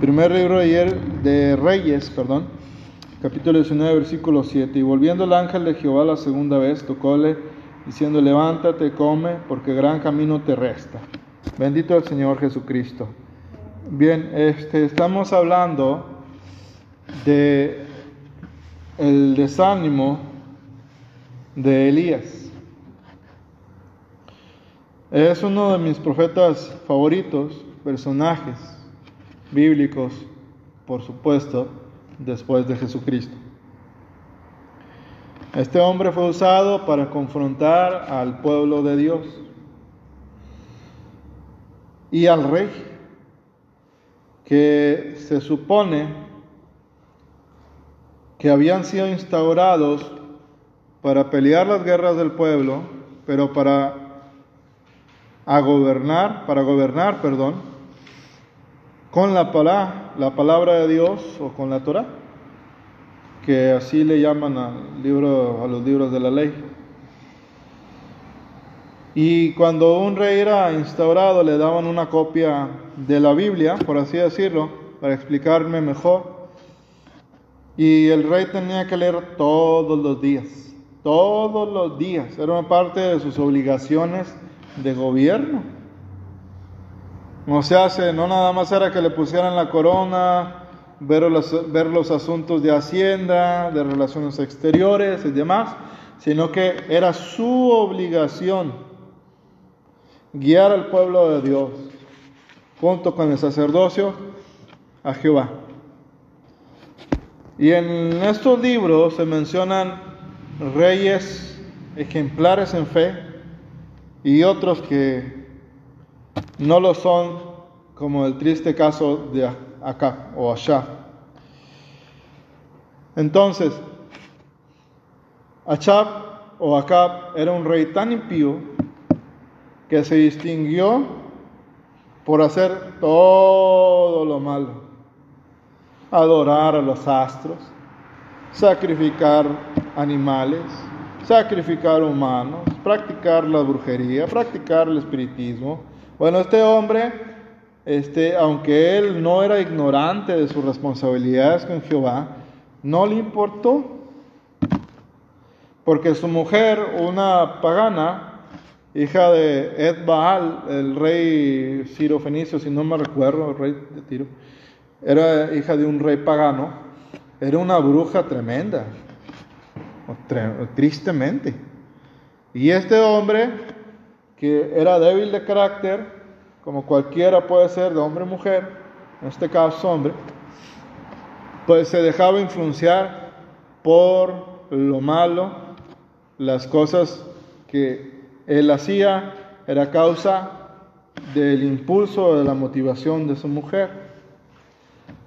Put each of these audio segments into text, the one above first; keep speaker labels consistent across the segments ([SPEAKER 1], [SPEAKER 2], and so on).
[SPEAKER 1] Primer libro de, de Reyes, perdón, capítulo 19, versículo 7. Y volviendo el ángel de Jehová la segunda vez, tocóle, diciendo, levántate, come, porque gran camino te resta. Bendito el Señor Jesucristo. Bien, este, estamos hablando de el desánimo de Elías. Es uno de mis profetas favoritos, personajes bíblicos, por supuesto, después de Jesucristo. Este hombre fue usado para confrontar al pueblo de Dios y al rey, que se supone que habían sido instaurados para pelear las guerras del pueblo, pero para gobernar, para gobernar, perdón, con la palabra, la palabra de Dios o con la Torah, que así le llaman a los libros de la ley. Y cuando un rey era instaurado le daban una copia de la Biblia, por así decirlo, para explicarme mejor. Y el rey tenía que leer todos los días, todos los días. Era una parte de sus obligaciones de gobierno. No se hace, no nada más era que le pusieran la corona, ver los, ver los asuntos de hacienda, de relaciones exteriores y demás, sino que era su obligación guiar al pueblo de Dios junto con el sacerdocio a Jehová. Y en estos libros se mencionan reyes ejemplares en fe y otros que no lo son, como el triste caso de acá o allá. Entonces, Achab o Acab era un rey tan impío que se distinguió por hacer todo lo malo. Adorar a los astros, sacrificar animales, sacrificar humanos, practicar la brujería, practicar el espiritismo. Bueno, este hombre, este, aunque él no era ignorante de sus responsabilidades con Jehová, no le importó, porque su mujer, una pagana, hija de Ed Baal, el rey Ciro Fenicio, si no me recuerdo, rey de Tiro, era hija de un rey pagano, era una bruja tremenda, tristemente. Y este hombre, que era débil de carácter, como cualquiera puede ser, de hombre o mujer, en este caso hombre, pues se dejaba influenciar por lo malo, las cosas que él hacía era causa del impulso, de la motivación de su mujer.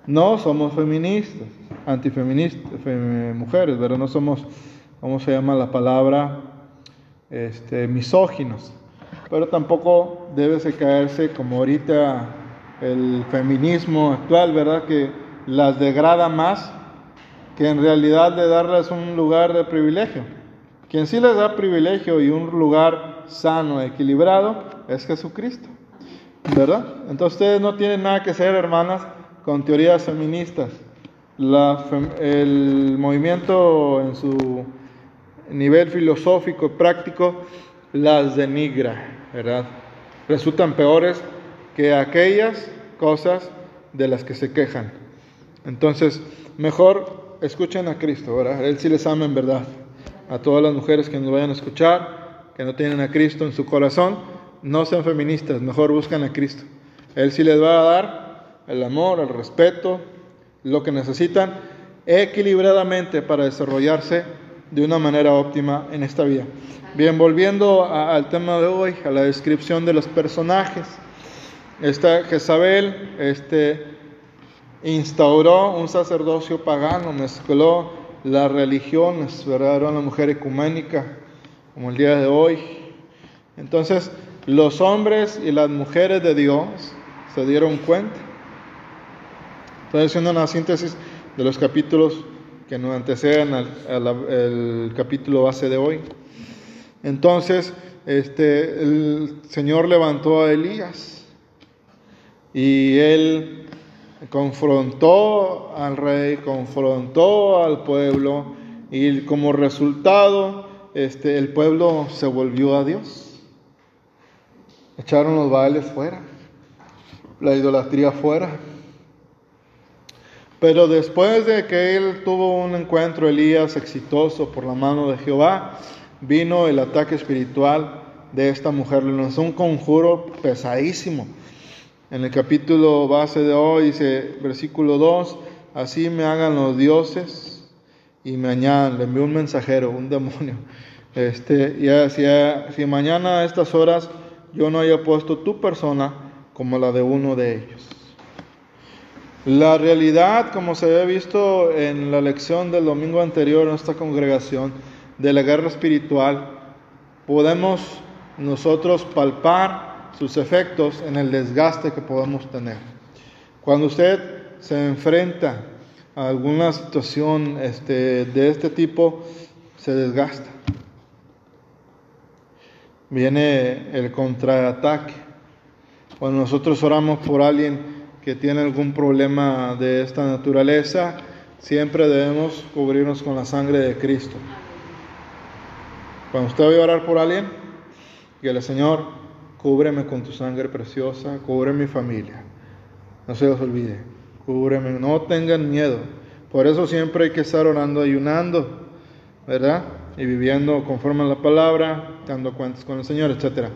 [SPEAKER 1] No somos feministas, antifeministas, mujeres, pero no somos, ¿cómo se llama la palabra? Este, misóginos. Pero tampoco debe caerse como ahorita el feminismo actual, ¿verdad? Que las degrada más que en realidad de darles un lugar de privilegio. Quien sí les da privilegio y un lugar sano, equilibrado, es Jesucristo. ¿Verdad? Entonces ustedes no tienen nada que hacer, hermanas, con teorías feministas. el movimiento en su nivel filosófico práctico las denigra, ¿verdad? Resultan peores que aquellas cosas de las que se quejan. Entonces, mejor escuchen a Cristo, ¿verdad? Él sí les ama en verdad a todas las mujeres que nos vayan a escuchar, que no tienen a Cristo en su corazón, no sean feministas, mejor buscan a Cristo. Él sí les va a dar el amor, el respeto, lo que necesitan equilibradamente para desarrollarse de una manera óptima en esta vida. Bien, volviendo al tema de hoy, a la descripción de los personajes. Esta Jezabel este, instauró un sacerdocio pagano, mezcló las religiones, ¿verdad? Era una mujer ecuménica, como el día de hoy. Entonces, los hombres y las mujeres de Dios se dieron cuenta. Estoy haciendo una síntesis de los capítulos que nos anteceden al, capítulo base de hoy. Entonces, este, el Señor levantó a Elías y él confrontó al rey, confrontó al pueblo y como resultado este, el pueblo se volvió a Dios. Echaron los bailes fuera, la idolatría fuera. Pero después de que él tuvo un encuentro, Elías, exitoso por la mano de Jehová, vino el ataque espiritual de esta mujer. Le lanzó un conjuro pesadísimo. En el capítulo base de hoy dice, versículo 2, así me hagan los dioses y me añadan, le envió un mensajero, un demonio. Este, y decía, si mañana a estas horas yo no haya puesto tu persona como la de uno de ellos. La realidad, como se había visto en la lección del domingo anterior en esta congregación, de la guerra espiritual, podemos nosotros palpar sus efectos en el desgaste que podemos tener. Cuando usted se enfrenta a alguna situación este, de este tipo, se desgasta. Viene el contraataque. Cuando nosotros oramos por alguien, que tiene algún problema de esta naturaleza, siempre debemos cubrirnos con la sangre de Cristo. Cuando usted vaya a orar por alguien, dígale, Señor, cúbreme con tu sangre preciosa, cubre mi familia. No se os olvide, cúbreme, no tengan miedo. Por eso siempre hay que estar orando, ayunando, ¿verdad? Y viviendo conforme a la palabra, dando cuentas con el Señor, etcétera.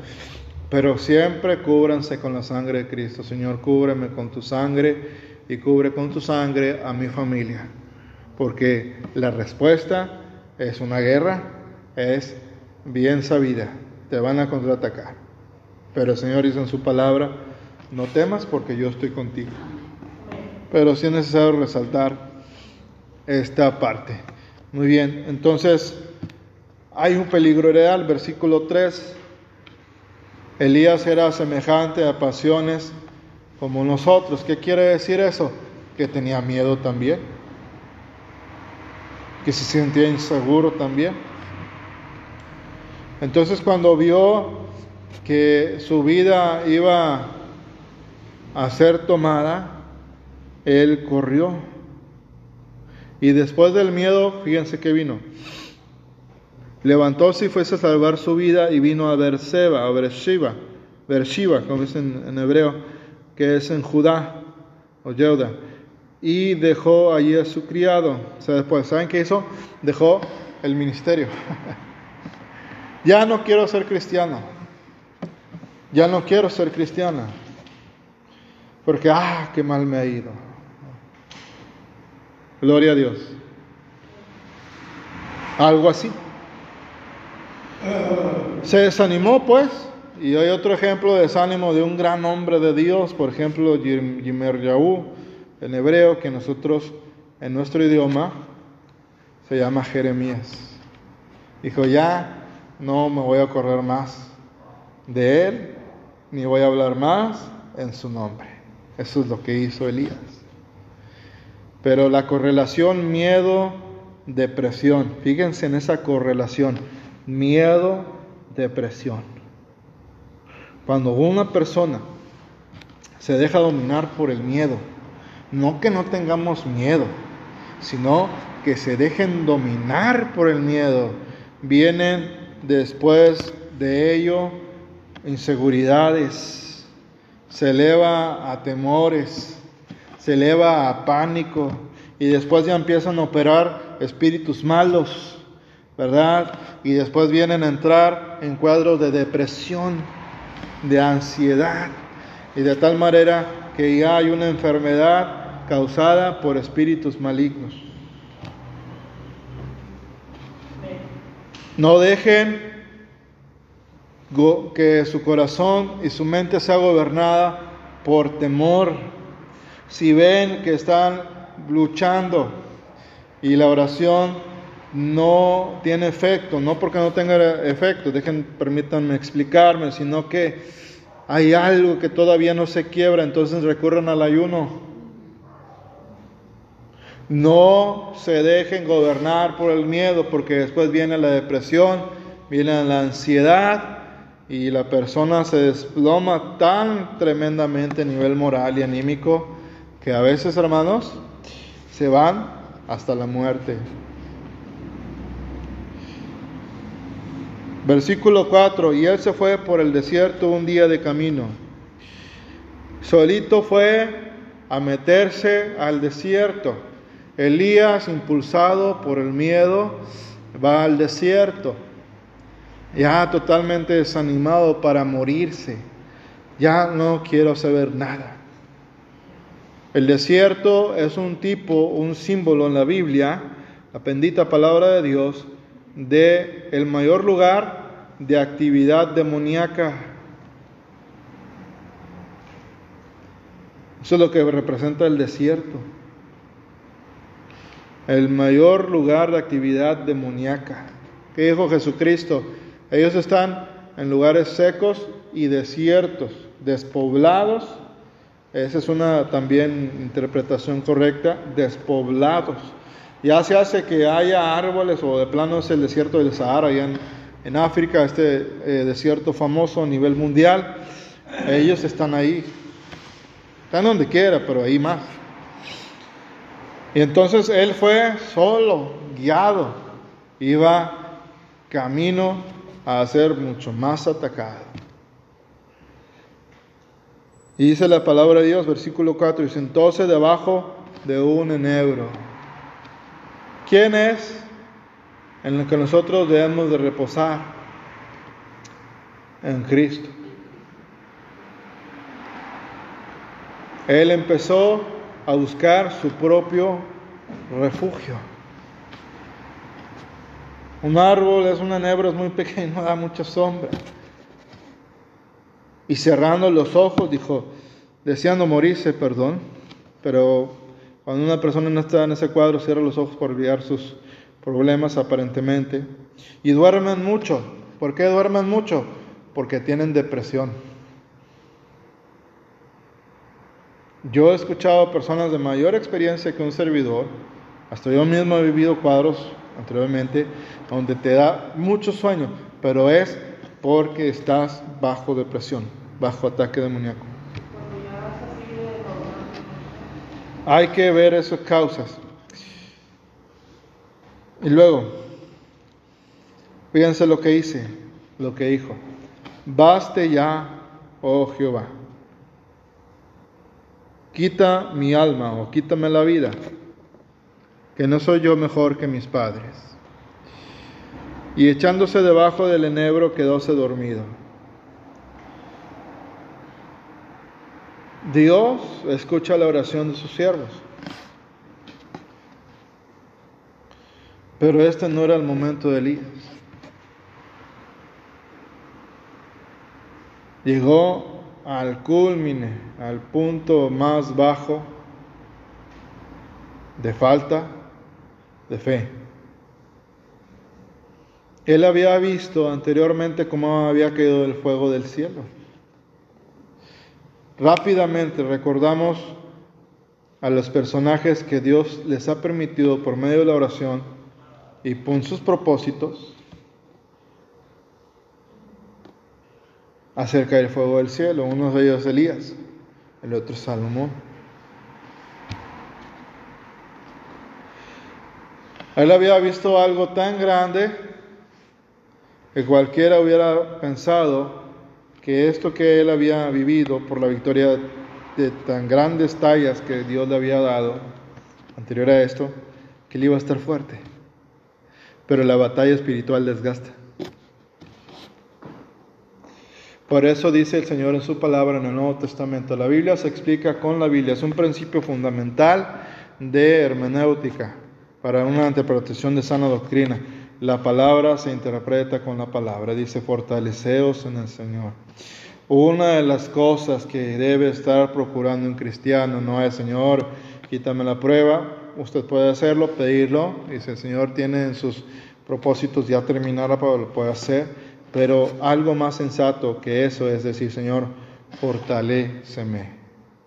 [SPEAKER 1] Pero siempre cúbranse con la sangre de Cristo. Señor, cúbreme con tu sangre y cubre con tu sangre a mi familia. Porque la respuesta es una guerra, es bien sabida. Te van a contraatacar. Pero el Señor dice en su palabra, no temas porque yo estoy contigo. Pero sí es necesario resaltar esta parte. Muy bien, entonces hay un peligro real, versículo 3 Elías era semejante a pasiones como nosotros. ¿Qué quiere decir eso? Que tenía miedo también. Que se sentía inseguro también. Entonces cuando vio que su vida iba a ser tomada, él corrió. Y después del miedo, fíjense que vino. Levantóse y fuese a salvar su vida y vino a Berseba, a Bershiva, Bershiva, como es en, hebreo, que es en Judá o Yehuda, y dejó allí a su criado. O sea, después, ¿saben qué hizo? Dejó el ministerio. ya no quiero ser cristiano. Ya no quiero ser cristiana. Porque, ah, qué mal me ha ido. Gloria a Dios. Algo así. Se desanimó pues, y hay otro ejemplo de desánimo de un gran hombre de Dios, por ejemplo, Yimer Yahu, en hebreo, que nosotros en nuestro idioma se llama Jeremías. Dijo, ya no me voy a correr más de él, ni voy a hablar más en su nombre. Eso es lo que hizo Elías. Pero la correlación miedo, depresión, fíjense en esa correlación miedo, depresión. Cuando una persona se deja dominar por el miedo, no que no tengamos miedo, sino que se dejen dominar por el miedo, vienen después de ello inseguridades, se eleva a temores, se eleva a pánico y después ya empiezan a operar espíritus malos ¿verdad? Y después vienen a entrar en cuadros de depresión, de ansiedad, y de tal manera que ya hay una enfermedad causada por espíritus malignos. No dejen que su corazón y su mente sea gobernada por temor. Si ven que están luchando y la oración no tiene efecto, no porque no tenga efecto, dejen, permítanme explicarme, sino que hay algo que todavía no se quiebra, entonces recurren al ayuno. No se dejen gobernar por el miedo, porque después viene la depresión, viene la ansiedad y la persona se desploma tan tremendamente a nivel moral y anímico que a veces, hermanos, se van hasta la muerte. Versículo 4, y él se fue por el desierto un día de camino. Solito fue a meterse al desierto. Elías, impulsado por el miedo, va al desierto, ya totalmente desanimado para morirse. Ya no quiero saber nada. El desierto es un tipo, un símbolo en la Biblia, la bendita palabra de Dios, de el mayor lugar de actividad demoníaca. Eso es lo que representa el desierto. El mayor lugar de actividad demoníaca. ¿Qué dijo Jesucristo? Ellos están en lugares secos y desiertos, despoblados. Esa es una también interpretación correcta, despoblados. Ya se hace que haya árboles o de plano es el desierto del Sahara, allá en, África, este eh, desierto famoso a nivel mundial. Ellos están ahí. Están donde quiera, pero ahí más. Y entonces él fue solo, guiado. Iba camino a ser mucho más atacado. Y dice la palabra de Dios, versículo 4, y sentóse debajo de un enebro. ¿Quién es en el que nosotros debemos de reposar? En Cristo. Él empezó a buscar su propio refugio. Un árbol es un enebro, es muy pequeño, da mucha sombra. Y cerrando los ojos, dijo, deseando morirse, perdón, pero cuando una persona no está en ese cuadro, cierra los ojos por olvidar sus problemas aparentemente. Y duermen mucho. ¿Por qué duermen mucho? Porque tienen depresión. Yo he escuchado a personas de mayor experiencia que un servidor, hasta yo mismo he vivido cuadros anteriormente, donde te da mucho sueño, pero es porque estás bajo depresión, bajo ataque demoníaco. Hay que ver esas causas. Y luego, fíjense lo que hice, lo que dijo. Baste ya, oh Jehová. Quita mi alma o quítame la vida, que no soy yo mejor que mis padres. Y echándose debajo del enebro quedóse dormido. Dios escucha la oración de sus siervos. Pero este no era el momento de Elías. Llegó al culmine, al punto más bajo de falta de fe. Él había visto anteriormente cómo había caído el fuego del cielo. Rápidamente recordamos a los personajes que Dios les ha permitido por medio de la oración y por sus propósitos hacer caer fuego del cielo. Uno de ellos Elías, el otro Salomón. Él había visto algo tan grande que cualquiera hubiera pensado que esto que él había vivido por la victoria de tan grandes tallas que Dios le había dado anterior a esto, que él iba a estar fuerte. Pero la batalla espiritual desgasta. Por eso dice el Señor en su palabra en el Nuevo Testamento. La Biblia se explica con la Biblia. Es un principio fundamental de hermenéutica para una interpretación de sana doctrina. La palabra se interpreta con la palabra. Dice, fortaleceos en el Señor. Una de las cosas que debe estar procurando un cristiano no es, Señor, quítame la prueba. Usted puede hacerlo, pedirlo. Dice, el Señor tiene en sus propósitos ya terminar para lo puede hacer. Pero algo más sensato que eso es decir, Señor, fortaleceme.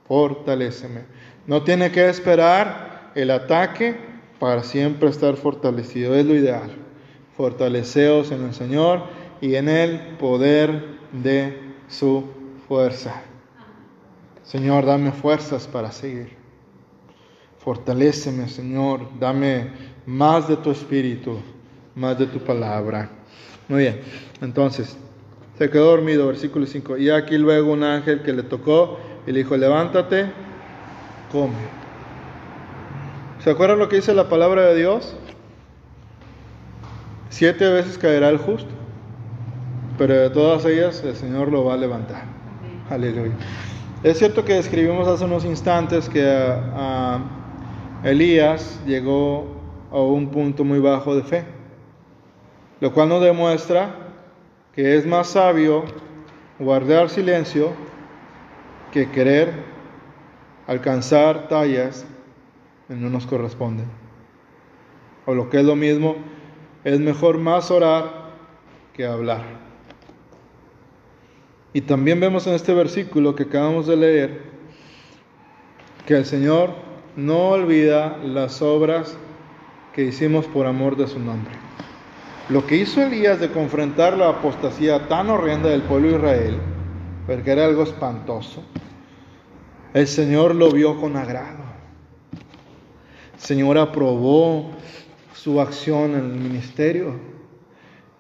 [SPEAKER 1] Fortaleceme. No tiene que esperar el ataque para siempre estar fortalecido. Es lo ideal fortaleceos en el Señor y en el poder de su fuerza. Señor, dame fuerzas para seguir. Fortaléceme, Señor, dame más de tu espíritu, más de tu palabra. Muy bien, entonces, se quedó dormido, versículo 5. Y aquí luego un ángel que le tocó y le dijo, levántate, come. ¿Se acuerdan lo que dice la palabra de Dios? Siete veces caerá el justo, pero de todas ellas el Señor lo va a levantar. Aleluya. Es cierto que escribimos hace unos instantes que a, Elías llegó a un punto muy bajo de fe, lo cual nos demuestra que es más sabio guardar silencio que querer alcanzar tallas que no nos corresponden. O lo que es lo mismo, es mejor más orar que hablar. Y también vemos en este versículo que acabamos de leer que el Señor no olvida las obras que hicimos por amor de su nombre. Lo que hizo Elías de confrontar la apostasía tan horrenda del pueblo de Israel, porque era algo espantoso, el Señor lo vio con agrado. El Señor aprobó su acción en el ministerio.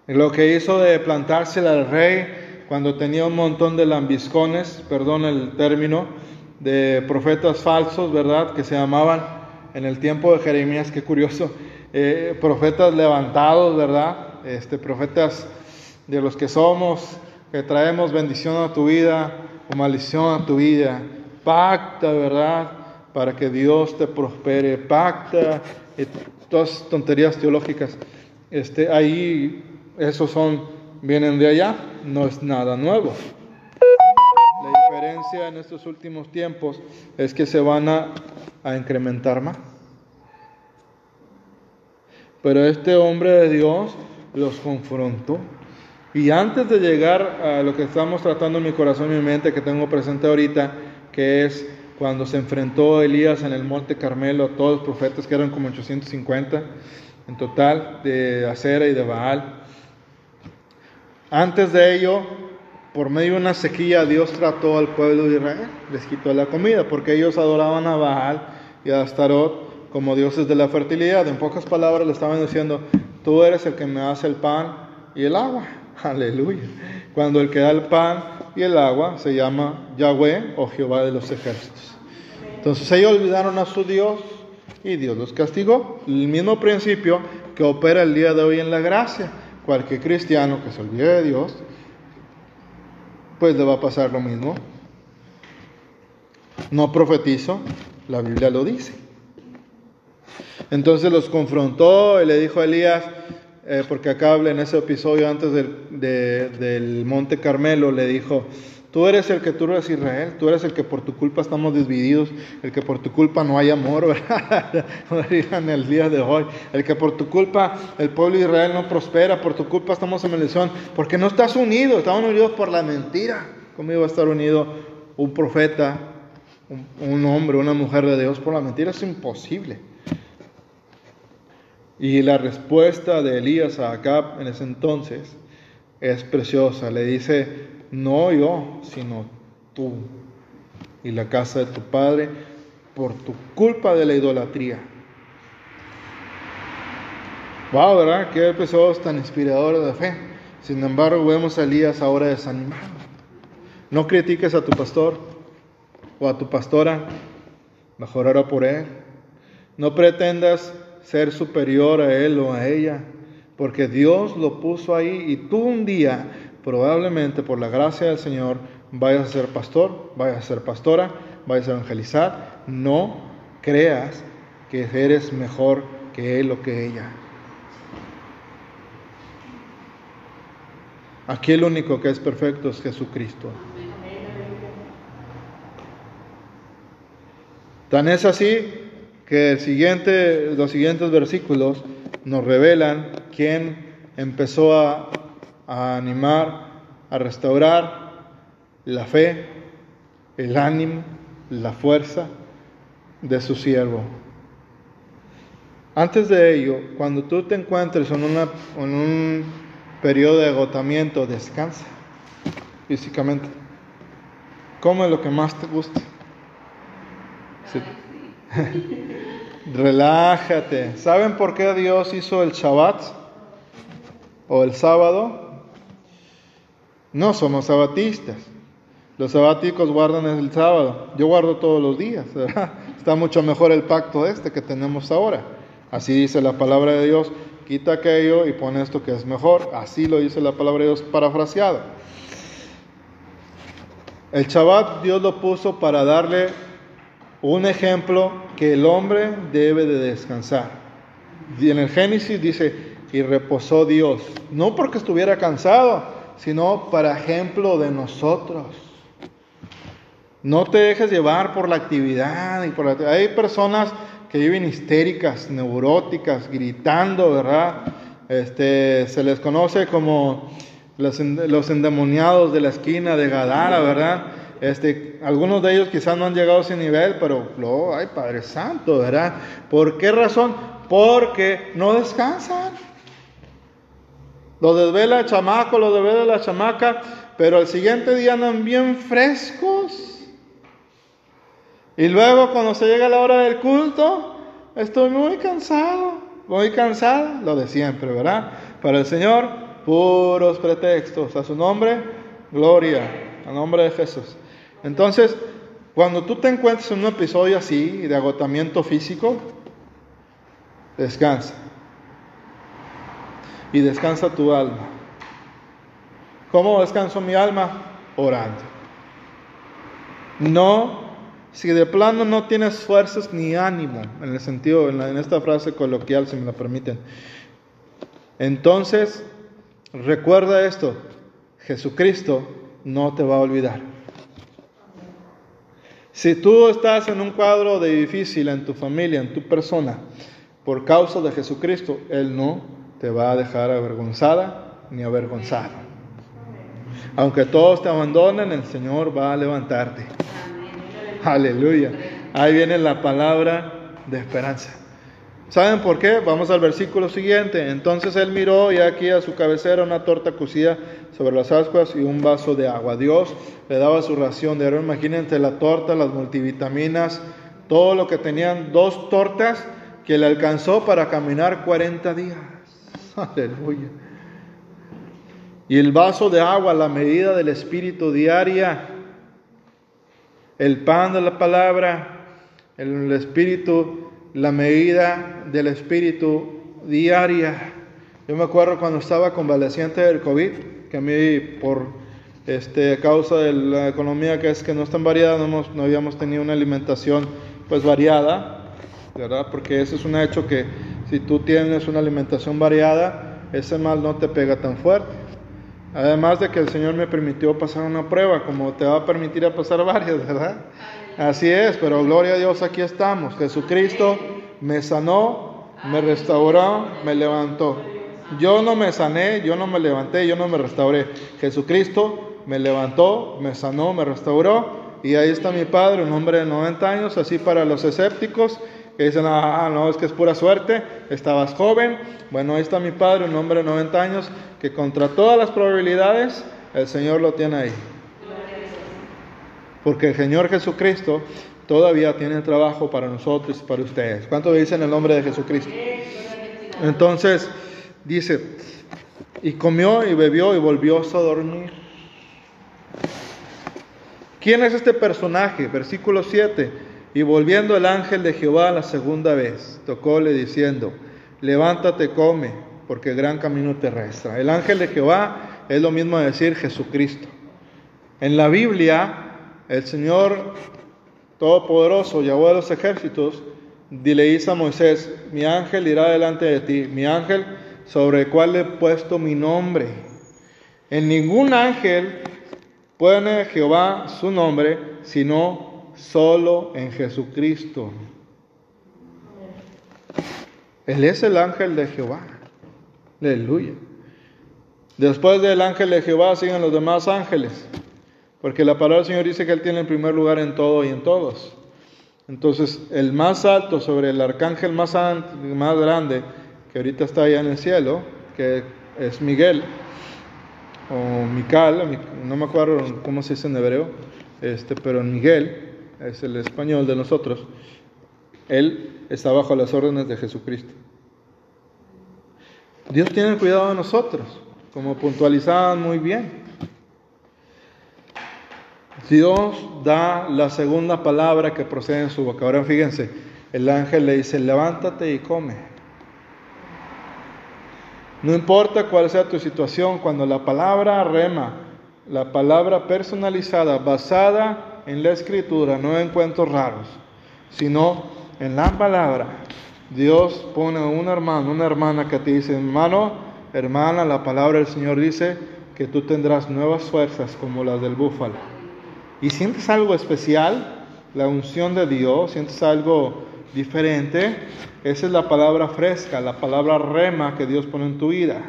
[SPEAKER 1] Lo que hizo de plantársela al rey cuando tenía un montón de lambiscones, perdón el término, de profetas falsos, ¿verdad? Que se llamaban en el tiempo de Jeremías, qué curioso, eh, profetas levantados, ¿verdad? Este, profetas de los que somos, que traemos bendición a tu vida o maldición a tu vida. Pacta, ¿verdad? Para que Dios te prospere. Pacta, todas tonterías teológicas. Este, ahí, esos son, vienen de allá, no es nada nuevo. La diferencia en estos últimos tiempos es que se van a, a incrementar más. Pero este hombre de Dios los confrontó. Y antes de llegar a lo que estamos tratando en mi corazón y mi mente, que tengo presente ahorita, que es cuando se enfrentó Elías en el monte Carmelo a todos los profetas, que eran como 850 en total, de Acera y de Baal. Antes de ello, por medio de una sequía, Dios trató al pueblo de Israel, les quitó la comida, porque ellos adoraban a Baal y a Astarot como dioses de la fertilidad. En pocas palabras le estaban diciendo, tú eres el que me hace el pan y el agua. Aleluya. Cuando el que da el pan y el agua se llama Yahweh o Jehová de los ejércitos. Entonces ellos olvidaron a su Dios y Dios los castigó. El mismo principio que opera el día de hoy en la gracia. Cualquier cristiano que se olvide de Dios, pues le va a pasar lo mismo. No profetizo, la Biblia lo dice. Entonces los confrontó y le dijo a Elías, eh, porque acá en ese episodio antes del, monte Carmelo, le dijo, tú eres el que tú eres Israel, tú eres el que por tu culpa estamos divididos, el que por tu culpa no hay amor, ¿verdad? en el día de hoy, el que por tu culpa el pueblo de Israel no prospera, por tu culpa estamos en maldición, porque no estás unido, estamos unidos por la mentira. ¿Cómo iba a estar unido un profeta, un hombre, una mujer de Dios por la mentira? Es imposible. Y la respuesta de Elías a Acab en ese entonces es preciosa. Le dice, no yo, sino tú y la casa de tu padre por tu culpa de la idolatría. Wow, ¿verdad? Qué episodios tan inspiradores de fe. Sin embargo, vemos a Elías ahora desanimado. No critiques a tu pastor o a tu pastora, mejor por él. No pretendas ser superior a él o a ella, porque Dios lo puso ahí y tú un día, probablemente por la gracia del Señor, vayas a ser pastor, vayas a ser pastora, vayas a evangelizar. No creas que eres mejor que él o que ella. Aquí el único que es perfecto es Jesucristo. Tan es así que los siguientes versículos nos revelan quién empezó a, animar, a restaurar la fe, el ánimo, la fuerza de su siervo. Antes de ello, cuando tú te encuentres en, una, un periodo de agotamiento, descansa físicamente. Come lo que más te guste. Relájate. ¿Saben por qué Dios hizo el Shabbat o el sábado? No somos sabatistas. Los sabáticos guardan el sábado. Yo guardo todos los días. Está mucho mejor el pacto este que tenemos ahora. Así dice la palabra de Dios. Quita aquello y pone esto que es mejor. Así lo dice la palabra de Dios parafraseado. El Shabbat Dios lo puso para darle un ejemplo que el hombre debe de descansar. Y en el Génesis dice, y reposó Dios, no porque estuviera cansado, sino para ejemplo de nosotros. No te dejes llevar por la actividad. Y por Hay personas que viven histéricas, neuróticas, gritando, ¿verdad? Este, se les conoce como los, los endemoniados de la esquina de Gadara, ¿verdad? Este, algunos de ellos quizás no han llegado a ese nivel, pero, oh, ay, Padre Santo, ¿verdad? ¿Por qué razón? Porque no descansan. Lo desvela el chamaco, lo desvela la chamaca, pero al siguiente día andan bien frescos. Y luego cuando se llega la hora del culto, estoy muy cansado, muy cansada, lo de siempre, ¿verdad? Para el Señor, puros pretextos. A su nombre, gloria, a nombre de Jesús. Entonces, cuando tú te encuentres en un episodio así de agotamiento físico, descansa. Y descansa tu alma. ¿Cómo descanso mi alma? Orando. No, si de plano no tienes fuerzas ni ánimo, en el sentido, en, en esta frase coloquial, si me lo permiten. Entonces, recuerda esto, Jesucristo no te va a olvidar. Si tú estás en un cuadro de difícil en tu familia, en tu persona, por causa de Jesucristo, Él no te va a dejar avergonzada ni avergonzado. Aunque todos te abandonen, el Señor va a levantarte. Aleluya. Ahí viene la palabra de esperanza. ¿Saben por qué? Vamos al versículo siguiente. Entonces él miró y aquí a su cabecera una torta cocida sobre las ascuas y un vaso de agua. Dios le daba su ración de oro. Imagínense la torta, las multivitaminas, todo lo que tenían, dos tortas que le alcanzó para caminar 40 días. Aleluya. Y el vaso de agua, la medida del Espíritu diaria, el pan de la palabra, el Espíritu, la medida del Espíritu diaria. Yo me acuerdo cuando estaba convaleciente del COVID, que a mí por este, causa de la economía que es que no es tan variada, no, no habíamos tenido una alimentación pues variada, ¿verdad? Porque ese es un hecho que si tú tienes una alimentación variada, ese mal no te pega tan fuerte. Además de que el Señor me permitió pasar una prueba, como te va a permitir a pasar varias, ¿verdad? Así es, pero gloria a Dios, aquí estamos. Jesucristo me sanó, me restauró, me levantó. Yo no me sané, yo no me levanté, yo no me restauré. Jesucristo me levantó, me sanó, me restauró. Y ahí está mi padre, un hombre de 90 años, así para los escépticos que dicen, ah, no, es que es pura suerte, estabas joven. Bueno, ahí está mi padre, un hombre de 90 años, que contra todas las probabilidades, el Señor lo tiene ahí. Porque el Señor Jesucristo todavía tiene trabajo para nosotros y para ustedes. ¿Cuánto dicen el nombre de Jesucristo? Entonces, Dice, y comió y bebió y volvió a dormir. ¿Quién es este personaje? Versículo 7. Y volviendo el ángel de Jehová la segunda vez, tocóle diciendo, levántate, come, porque gran camino te resta. El ángel de Jehová es lo mismo de decir Jesucristo. En la Biblia, el Señor Todopoderoso, Yahweh de los ejércitos, le dice a Moisés, mi ángel irá delante de ti, mi ángel sobre el cual he puesto mi nombre. En ningún ángel pone Jehová su nombre, sino solo en Jesucristo. Él es el ángel de Jehová. Aleluya. Después del ángel de Jehová siguen los demás ángeles, porque la palabra del Señor dice que Él tiene el primer lugar en todo y en todos. Entonces, el más alto sobre el arcángel más, más grande que ahorita está allá en el cielo, que es Miguel, o Mical, no me acuerdo cómo se dice en hebreo, este, pero Miguel es el español de nosotros. Él está bajo las órdenes de Jesucristo. Dios tiene cuidado de nosotros, como puntualizaban muy bien. Dios da la segunda palabra que procede en su boca. Ahora fíjense, el ángel le dice, levántate y come. No importa cuál sea tu situación, cuando la palabra rema, la palabra personalizada, basada en la escritura, no en cuentos raros, sino en la palabra, Dios pone a un hermano, una hermana que te dice, hermano, hermana, la palabra del Señor dice que tú tendrás nuevas fuerzas como las del búfalo y sientes algo especial, la unción de Dios, sientes algo diferente, esa es la palabra fresca, la palabra rema que Dios pone en tu vida.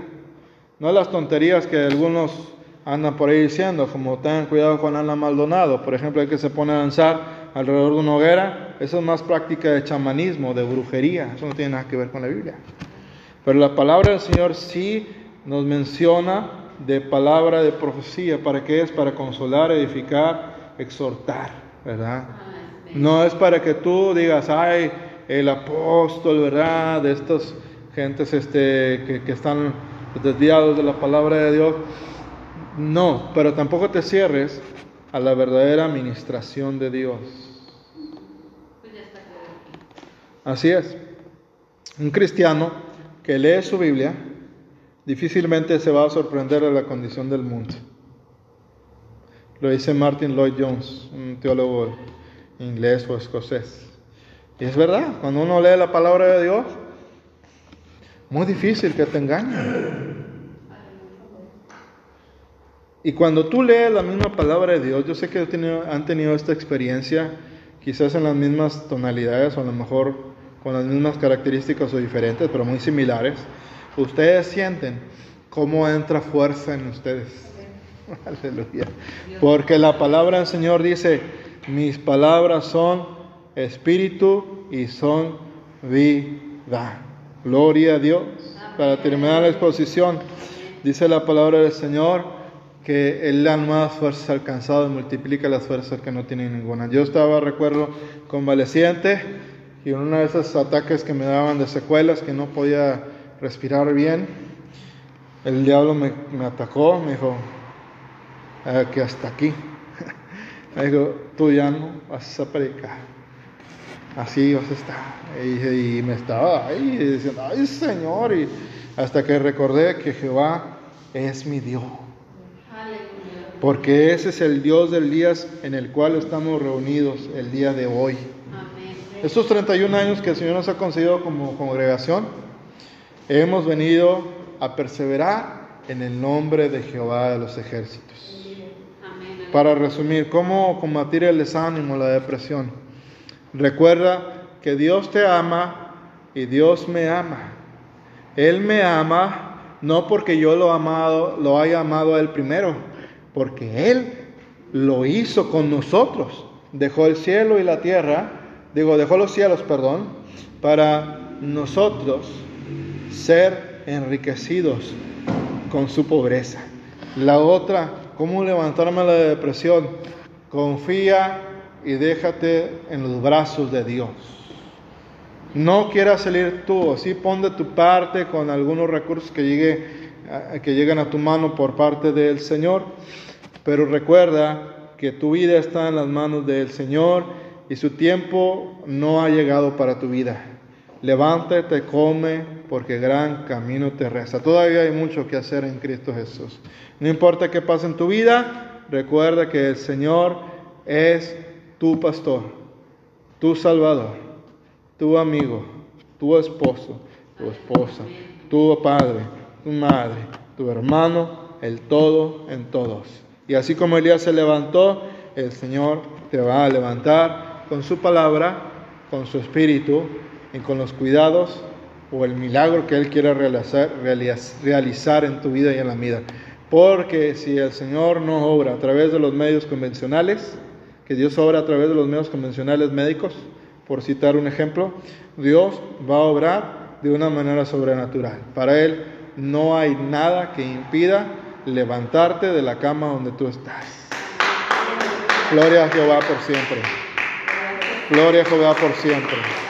[SPEAKER 1] No las tonterías que algunos andan por ahí diciendo, como tengan cuidado con Ana Maldonado, por ejemplo, el que se pone a danzar alrededor de una hoguera, eso es más práctica de chamanismo, de brujería, eso no tiene nada que ver con la Biblia. Pero la palabra del Señor sí nos menciona de palabra de profecía, ¿para qué es? Para consolar, edificar, exhortar, ¿verdad? No es para que tú digas, ay, el apóstol, ¿verdad? De estas gentes este, que, que están desviados de la palabra de Dios. No, pero tampoco te cierres a la verdadera administración de Dios. Así es. Un cristiano que lee su Biblia difícilmente se va a sorprender de la condición del mundo. Lo dice Martin Lloyd Jones, un teólogo inglés o escocés. Y es verdad, cuando uno lee la palabra de Dios, muy difícil que te engañen. Y cuando tú lees la misma palabra de Dios, yo sé que han tenido esta experiencia, quizás en las mismas tonalidades o a lo mejor con las mismas características o diferentes, pero muy similares. Ustedes sienten cómo entra fuerza en ustedes Aleluya. Porque la palabra del Señor dice, mis palabras son espíritu y son vida. Gloria a Dios. Para terminar la exposición, dice la palabra del Señor que Él da nuevas fuerzas alcanzado y multiplica las fuerzas que no tienen ninguna. Yo estaba, recuerdo, convaleciente y en uno de esos ataques que me daban de secuelas, que no podía respirar bien, el diablo me, me atacó, me dijo, eh, que hasta aquí. Me dijo, tú ya no vas a predicar. Así vas a estar. Y, me estaba ahí diciendo, ay Señor, y hasta que recordé que Jehová es mi Dios. Porque ese es el Dios del día en el cual estamos reunidos el día de hoy. Estos 31 años que el Señor nos ha concedido como congregación, hemos venido a perseverar en el nombre de Jehová de los ejércitos. Para resumir, ¿cómo combatir el desánimo, la depresión? Recuerda que Dios te ama y Dios me ama. Él me ama no porque yo lo, amado, lo haya amado a Él primero, porque Él lo hizo con nosotros. Dejó el cielo y la tierra, digo, dejó los cielos, perdón, para nosotros ser enriquecidos con su pobreza. La otra cómo levantarme la depresión. Confía y déjate en los brazos de Dios. No quieras salir tú, así pon de tu parte con algunos recursos que, llegue, que lleguen a tu mano por parte del Señor, pero recuerda que tu vida está en las manos del Señor y su tiempo no ha llegado para tu vida. Levántate, come, porque gran camino te resta. Todavía hay mucho que hacer en Cristo Jesús. No importa qué pase en tu vida, recuerda que el Señor es tu pastor, tu salvador, tu amigo, tu esposo, tu esposa, tu padre, tu madre, tu hermano, el todo en todos. Y así como Elías se levantó, el Señor te va a levantar con su palabra, con su espíritu y con los cuidados o el milagro que Él quiera realizar, realizar en tu vida y en la vida. Porque si el Señor no obra a través de los medios convencionales, que Dios obra a través de los medios convencionales médicos, por citar un ejemplo, Dios va a obrar de una manera sobrenatural. Para Él no hay nada que impida levantarte de la cama donde tú estás. Gloria a Jehová por siempre. Gloria a Jehová por siempre.